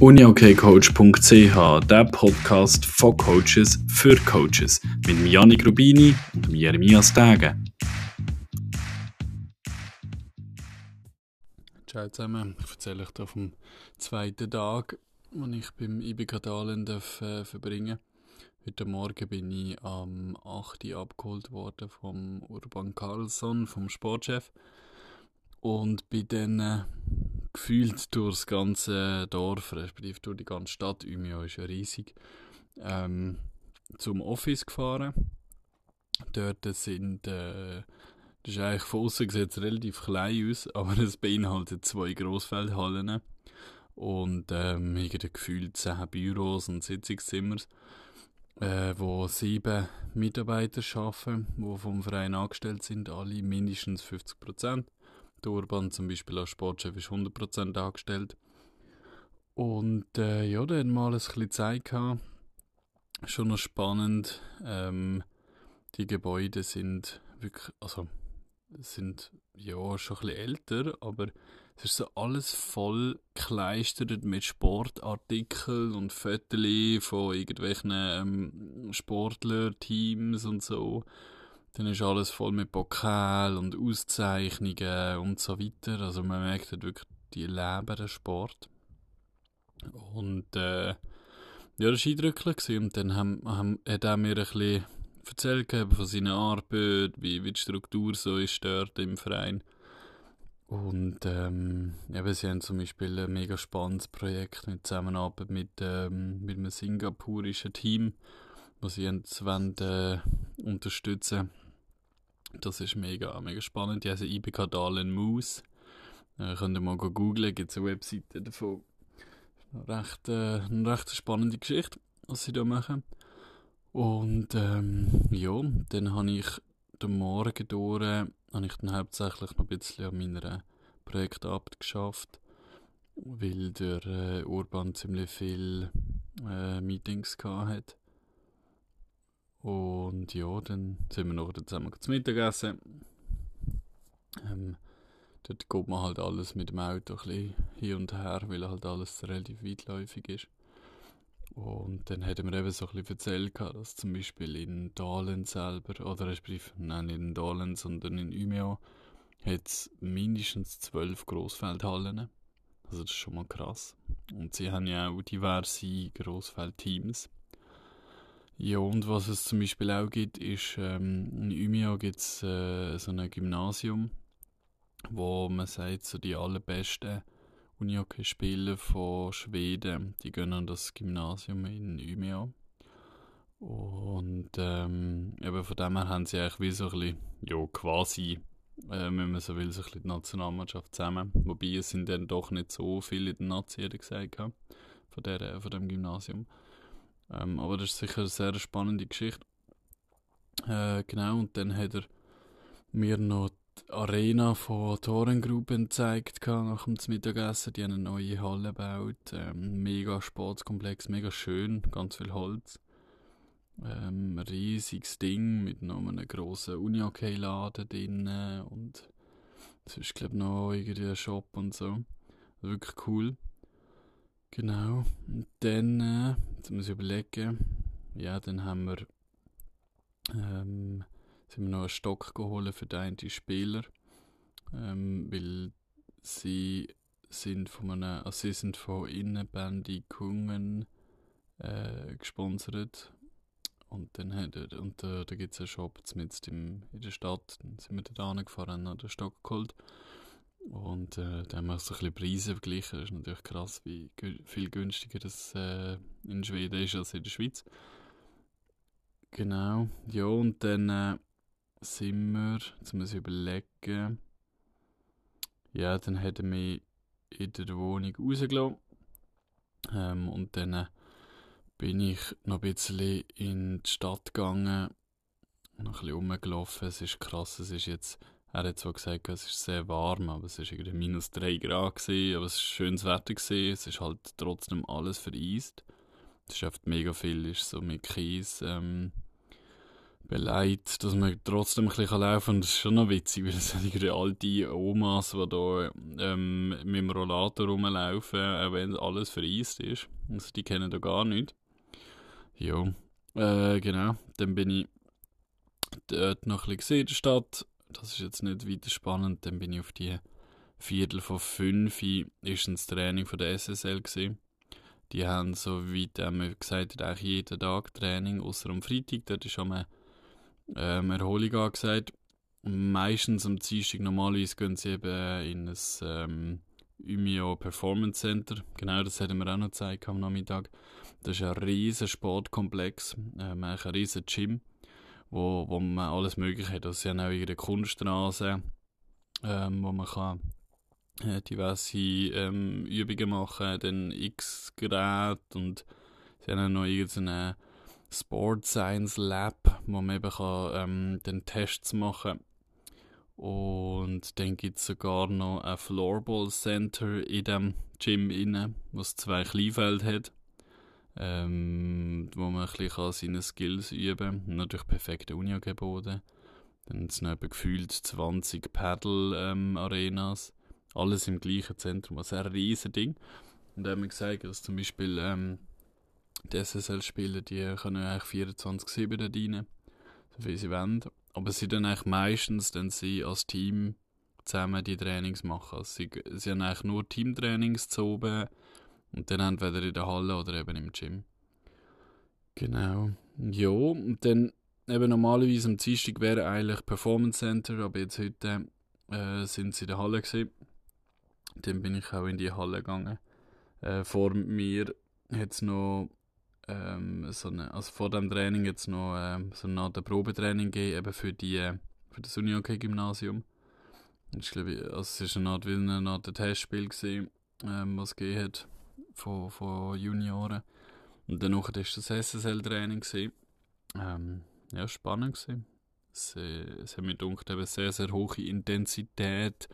uniokcoach.ch, der Podcast von Coaches für Coaches mit Janik Rubini und Jeremias Tage. Ciao zusammen, ich erzähle euch hier vom zweiten Tag, den ich beim Dahlen darf, äh, verbringen Heute Morgen bin ich am 8. Uhr abgeholt worden vom Urban Carlson, vom Sportchef. Und bin dann gefühlt durch das ganze Dorf, respektive durch die ganze Stadt, Umeå ist ja riesig, ähm, zum Office gefahren. Dort sind, äh, das ist eigentlich von außen sieht relativ klein aus, aber es beinhaltet zwei Grossfeldhallen und ähm, irgendwie gefühlt zehn Büros und Sitzungszimmer, äh, wo sieben Mitarbeiter arbeiten, die vom Verein angestellt sind, alle mindestens 50 Prozent. Der Urban zum Beispiel als Sportchef ist 100% angestellt. Und äh, ja, dann mal ein bisschen Zeit gehabt. Schon noch spannend. Ähm, die Gebäude sind wirklich, also sind ja schon ein bisschen älter, aber es ist so alles voll gekleistert mit Sportartikeln und Fotos von irgendwelchen ähm, Sportler-Teams und so. Dann ist alles voll mit Pokal und Auszeichnungen und so weiter. Also man merkt halt wirklich, die leben den Sport. Und äh, ja, das war eindrücklich. Und dann haben, haben, hat er mir ein bisschen erzählt von seiner Arbeit, wie, wie die Struktur so ist dort im Verein. Und ähm, eben, sie haben zum Beispiel ein mega spannendes Projekt mit Zusammenarbeit mit, ähm, mit einem singapurischen Team, das sie wollen, äh, unterstützen das ist mega, mega spannend. Die heißen IBK Dahlen Moose. Äh, könnt ihr mal googlen, gibt es eine Webseite davon. Recht, äh, eine recht spannende Geschichte, was sie da machen. Und ähm, ja, dann habe ich den Morgen durch, habe ich dann hauptsächlich noch ein bisschen an meiner Projektarbeit geschafft, weil der äh, Urban ziemlich viele äh, Meetings hatte. Und ja, dann sind wir noch zusammen zum Mittagessen. Ähm, dort geht man halt alles mit dem Auto ein bisschen hin und her, weil halt alles relativ weitläufig ist. Und dann hätten wir eben so ein bisschen erzählt, dass zum Beispiel in Dahlen selber, oder respektive, nein, nicht in Dahlen, sondern in Umeå, hat es mindestens zwölf Grossfeldhallen. Also das ist schon mal krass. Und sie haben ja auch diverse Grossfeldteams. Ja, und was es zum Beispiel auch gibt, ist, ähm, in Umeå gibt es äh, so ein Gymnasium, wo man sagt, so die allerbesten Unihockey-Spieler von Schweden, die gehen an das Gymnasium in Umeå. Und ähm, eben von dem her haben sie eigentlich wie so ein bisschen, ja, quasi, äh, wenn man so will, so ein bisschen die Nationalmannschaft zusammen. Wobei es sind dann doch nicht so viele in der Nazi, gesagt, von, der, von dem Gymnasium. Ähm, aber das ist sicher eine sehr spannende Geschichte. Äh, genau, und dann hat er mir noch die Arena von Torengruppen gezeigt nach dem Mittagessen. Die haben eine neue Halle gebaut. Ähm, mega Sportskomplex, mega schön, ganz viel Holz. Ähm, riesiges Ding mit noch einem grossen Uni-Hockey-Laden drin und es ist glaube ich noch irgendwie ein Shop und so. Wirklich cool. Genau. Und dann, äh, jetzt muss ich überlegen, ja, dann haben wir, ähm, sind wir noch einen Stock geholt für den einen Spieler, ähm, weil sie sind von einem, also sie sind von Innenbändigungen äh, gesponsert. Und dann hat und äh, da gibt es einen Shop in der Stadt, dann sind wir da gefahren, haben den Stock geholt und äh, da haben wir so ein bisschen Preise verglichen. Das ist natürlich krass, wie viel günstiger das äh, in Schweden ist als in der Schweiz. Genau. Ja, und dann äh, sind wir, jetzt muss ich überlegen, ja, dann hätten wir in der Wohnung rausgelassen. Ähm, und dann äh, bin ich noch ein bisschen in die Stadt gegangen, noch ein bisschen rumgelaufen. Es ist krass, es ist jetzt er hat zwar gesagt, es ist sehr warm, aber es war irgendwie minus 3 Grad, gewesen, aber es war schönes Wetter, gewesen. es ist halt trotzdem alles vereist. Es ist oft mega viel, ist so mit Kies ähm, beleidigt, dass man trotzdem ein bisschen laufen kann. Und das ist schon noch witzig, weil das sind die alte Omas, die da ähm, mit dem Rollator rumlaufen, auch wenn alles vereist ist. Also die kennen da gar nicht. Ja, äh, genau. Dann bin ich dort noch ein bisschen in der Stadt. Das ist jetzt nicht weiter spannend. Dann bin ich auf die Viertel von fünf ist ein Training von der SSL gesehen. Die haben, so wie man gesagt hat, eigentlich jeden Tag Training, außer am Freitag. Dort ist schon mal ähm, Erholung angesagt. Meistens am Dienstag, normalerweise gehen sie eben in ein ähm, Umio Performance Center. Genau, das hätten wir auch noch gezeigt am Nachmittag. Das ist ein riesiger Sportkomplex, ähm, ein riesiger Gym, wo, wo man alles mögliche hat. Also sie haben auch ihre Kunststraße, ähm, wo man kann äh, diverse ähm, Übungen machen, dann X-Gerät und sie haben auch noch irgendeine Sport Science Lab, wo man eben kann, ähm, den Tests machen und dann gibt es sogar noch ein Floorball Center in dem Gym inne, was zwei Kleinfelder hat, ähm, wo man ein bisschen seine Skills üben kann. Natürlich perfekte Uni geboten. Dann sind etwa gefühlt 20 Paddle-Arenas. Ähm, alles im gleichen Zentrum, also ein riesen Ding. Und da haben wir gesagt, dass zum Beispiel ähm, die SSL-Spieler, die können eigentlich 24-7 da rein, so viel sie wollen. Aber sie dann eigentlich meistens, dann sie als Team zusammen die Trainings machen. Also sie, sie haben eigentlich nur Teamtrainings zu oben und dann entweder in der Halle oder eben im Gym. Genau. Ja, und dann eben normalerweise am Dienstag wäre eigentlich Performance Center, aber jetzt heute äh, sind sie in der Halle gewesen. Dann bin ich auch in die Halle gegangen. Äh, vor mir hat es noch ähm, so eine, also vor dem Training jetzt noch ähm, so eine Art Probetraining gegeben, eben für, die, für das Unihockey-Gymnasium. Ich glaube, also es war eine Art, wie eine Art Testspiel, gewesen, ähm, was es gegeben hat von, von Junioren. Und danach war das SSL-Training. Ähm, ja, spannend gewesen. Es, äh, es hat mir gedacht, eben sehr, sehr hohe Intensität.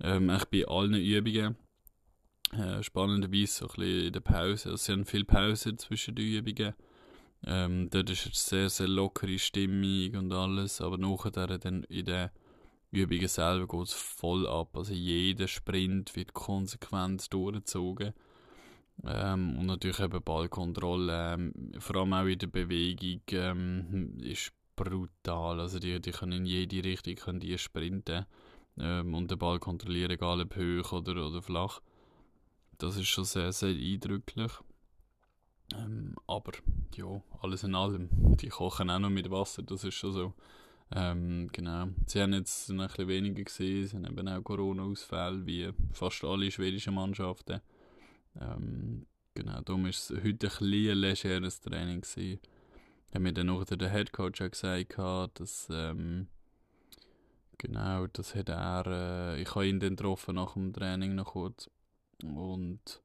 Ähm, bei allen Übungen. Äh, spannenderweise so ein bisschen in der Pause. Also, sie haben viel Pause zwischen den Übungen. Ähm, dort ist eine sehr, sehr lockere Stimmung und alles, aber nachher dann in den Übungen selber geht es voll ab. Also jeder Sprint wird konsequent durchgezogen. Ähm, und natürlich eben Ballkontrolle, ähm, vor allem auch in der Bewegung, ähm, ist brutal. Also die, die können in jede Richtung können die sprinten ähm, und den Ball kontrollieren, egal ob hoch oder, oder flach. Das ist schon sehr, sehr eindrücklich. Ähm, aber ja, alles in allem, die kochen auch noch mit Wasser, das ist schon so. Ähm, genau. Sie haben jetzt ein bisschen weniger gesehen, sie haben eben auch Corona-Ausfälle, wie fast alle schwedischen Mannschaften. Ähm, genau, darum war es heute ein bisschen legeres Training. Gewesen. Hat mir dann noch der Headcoach auch gesagt, dass, ähm, genau, das hat er, äh, ich habe ihn dann getroffen nach dem Training noch kurz. Und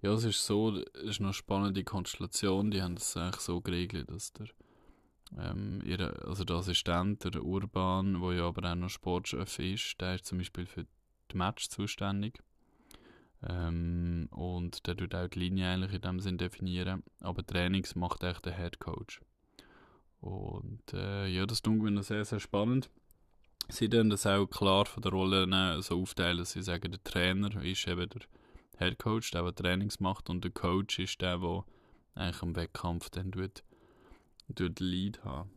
ja, es ist so, es ist noch eine spannende Konstellation. Die haben das eigentlich so geregelt, dass der, ähm, ihre, also der Assistent, der Urban, der ja aber auch noch Sportchef ist, der ist zum Beispiel für die Match zuständig. Ähm, und der tut auch die Linie eigentlich in dem Sinn definieren. Aber Trainings macht echt der Head Coach. Und äh, ja, das tun wir sehr, sehr spannend. Sie dann das auch klar von der Rolle so aufteilen, sie sagen, der Trainer ist eben der Head Coach, der, der Trainings macht, und der Coach ist der, der eigentlich am Wettkampf dann tut, tut Lead haben.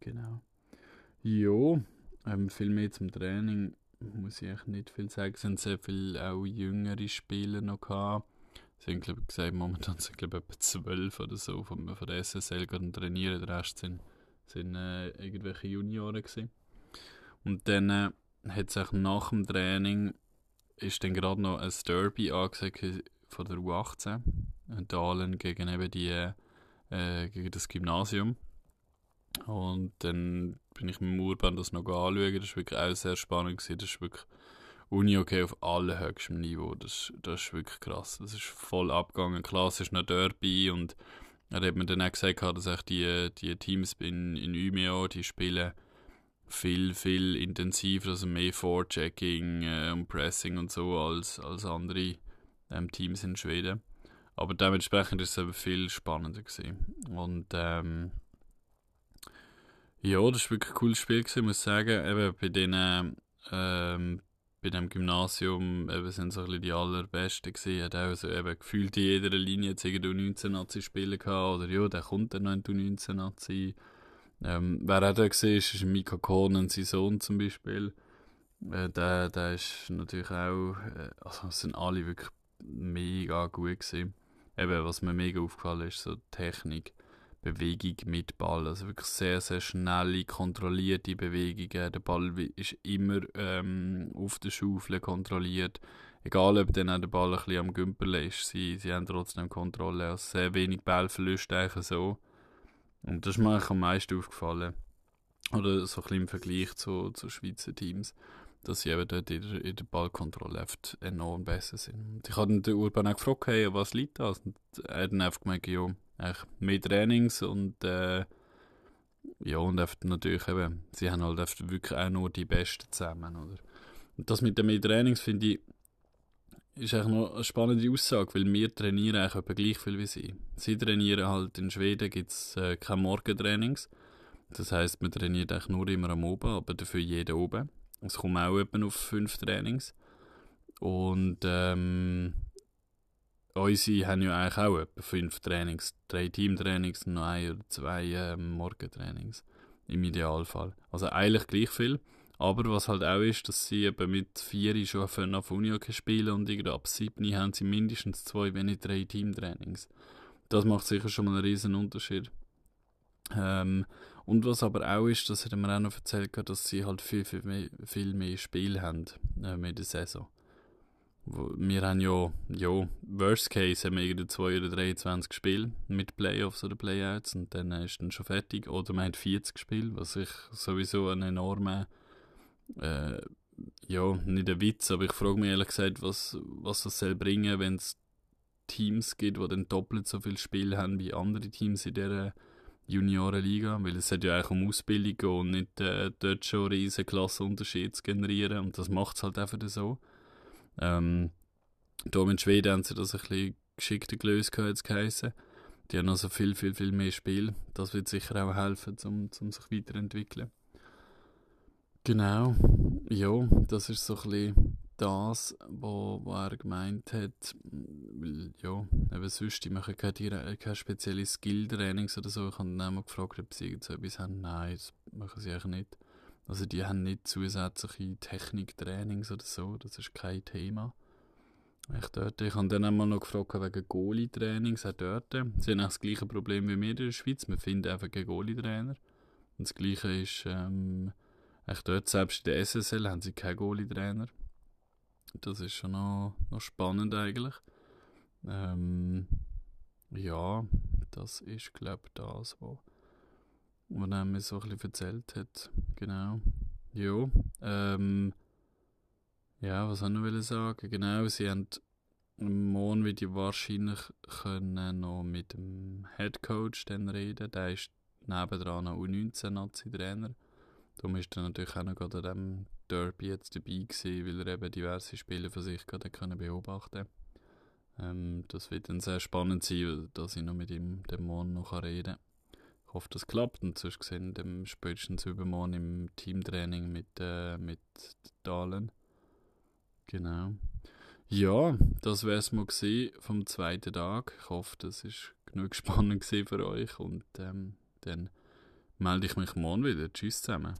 Genau. Ja, ähm, viel mehr zum Training muss ich eigentlich nicht viel sagen. Es sind sehr viele auch jüngere Spieler noch gehabt. Sie haben, glaube ich, gesagt, momentan sind, glaube ich, etwa zwölf oder so von, von der SSL gerade trainieren. Der Rest sind, sind äh, irgendwelche Junioren gewesen. Und dann äh, hat es auch nach dem Training ist dann gerade noch ein Derby angesagt von der U18. Dahlen gegen eben die, äh, gegen das Gymnasium. Und dann bin ich mit dem Urban das noch anschauen. Das war wirklich auch sehr spannend. Gewesen. Das ist wirklich Uni okay auf allerhöchstem Niveau. Das, das ist wirklich krass. Das ist voll abgegangen. Klar, ist noch Derby und er hat mir dann auch gesagt, dass die, die Teams in, in Umeå, die spielen viel, viel intensiver, also mehr Forechecking äh, und Pressing und so als, als andere ähm, Teams in Schweden. Aber dementsprechend ist es aber viel spannender gewesen. Und ähm, Ja, das war wirklich ein cooles Spiel, gewesen, muss ich sagen. Eben bei denen, ähm, bei dem Gymnasium eben sind so die allerbesten gewesen. Hat auch so eben gefühlt in jeder Linie jetzt irgendwie 19 Nazi spielen gehabt. Oder ja, der kommt dann noch in 19 Nazi. Ähm, wer auch da gesehen ist, Mika Kohnen, sein Sohn zum Beispiel. Äh, der, der ist natürlich auch, äh, also sind alle wirklich mega gut gewesen. Eben, was mir mega aufgefallen ist, so Technik. Bewegung mit Ball. Also wirklich sehr, sehr schnelle, kontrollierte Bewegungen. Der Ball ist immer ähm, auf der Schaufel kontrolliert. Egal, ob dann auch der Ball ein bisschen am Gümpel ist, sie, sie haben trotzdem Kontrolle. Also sehr wenig Ballverlust eigentlich so. Und das ist mir am meisten aufgefallen. Oder so ein bisschen im Vergleich zu, zu Schweizer Teams, dass sie eben dort in der, in der Ballkontrolle enorm besser sind. Und ich habe den Urban auch gefragt, hey, was liegt das? Und er hat dann einfach gemeint, ja, mehr Trainings und äh, ja, und natürlich eben, sie haben halt wirklich auch nur die Besten zusammen, oder? Und das mit den mehr Trainings finde ich, ist eigentlich noch eine spannende Aussage, weil wir trainieren eigentlich etwa gleich viel wie sie. Sie trainieren halt, in Schweden gibt es äh, keine Morgentrainings. Das heisst, man trainiert eigentlich nur immer am Oben, aber dafür jeden oben. Es kommt auch etwa auf fünf Trainings. Und ähm, unsere haben ja eigentlich auch etwa fünf Trainings, drei Teamtrainings und noch ein oder zwei ähm, Morgentrainings. Im Idealfall. Also eigentlich gleich viel. Aber was halt auch ist, dass sie eben mit vier schon für auf Uni spielen und irgendwie ab sieben haben sie mindestens zwei, wenn nicht drei Teamtrainings. Das macht sicher schon mal einen riesen Unterschied. Ähm, und was aber auch ist, das hat mir auch noch erzählt, dass sie halt viel, viel mehr, viel mehr Spiel haben äh, mit der Saison wir haben ja, ja, worst case haben wir irgendwie 2 oder 23 Spiele mit Playoffs oder Playouts und dann ist dann schon fertig. Oder man hat 40 Spiele, was ich sowieso einen enormen, äh, ja, nicht ein Witz, aber ich frage mich ehrlich gesagt, was, was das soll bringen, wenn es Teams gibt, die dann doppelt so viele Spiele haben wie andere Teams in dieser Juniorenliga, weil es hat ja eigentlich um Ausbildung gehen und nicht äh, dort schon riesen Klassenunterschiede zu generieren und das macht es halt einfach so. Ähm, hier in Schweden haben sie das ein bisschen geschickter gelöst, jetzt geheissen. Die haben also viel, viel, viel mehr Spiel. Das wird sicher auch helfen, um, um sich weiterentwickeln. Genau. Ja, das ist so ein bisschen das, wo er gemeint hat. Weil, ja, eben sonst, die machen keine, keine spezielle Skill-Trainings oder so. Ich habe dann auch mal gefragt, ob sie so etwas haben. Nein, das machen sie eigentlich nicht. Also die haben nicht zusätzliche Techniktrainings oder so, das ist kein Thema. Ich, dort, ich habe dann einmal noch gefragt wegen Goalie-Trainings, auch dort. Sie haben auch das gleiche Problem wie wir in der Schweiz, wir finden einfach keinen Goalie-Trainer. Und das gleiche ist, ähm, echt dort, selbst in der SSL haben sie keinen Goalie-Trainer. Das ist schon noch, noch spannend eigentlich. Ähm, ja, das ist, glaube ich, das, was was er mir so ein bisschen erzählt hat. Genau. Ja, ähm, ja, was ich noch sagen? Genau, sie haben morgen wird ich wahrscheinlich können noch mit dem Head Coach dann reden. Der ist nebendran noch U19-Nazi-Trainer. Darum ist er natürlich auch noch gerade an diesem Derby jetzt dabei gewesen, weil er eben diverse Spiele von sich gerade können beobachten ähm, Das wird dann sehr spannend sein, dass ich noch mit ihm den Morgen noch reden kann hoffe, das klappt. Und sonst gesehen, dem spätestens übermorgen im Teamtraining mit, äh, mit Dahlen. Genau. Ja, das wäre es mal vom zweiten Tag. Ich hoffe, das ist genug spannend für euch und ähm, dann melde ich mich morgen wieder. Tschüss zusammen.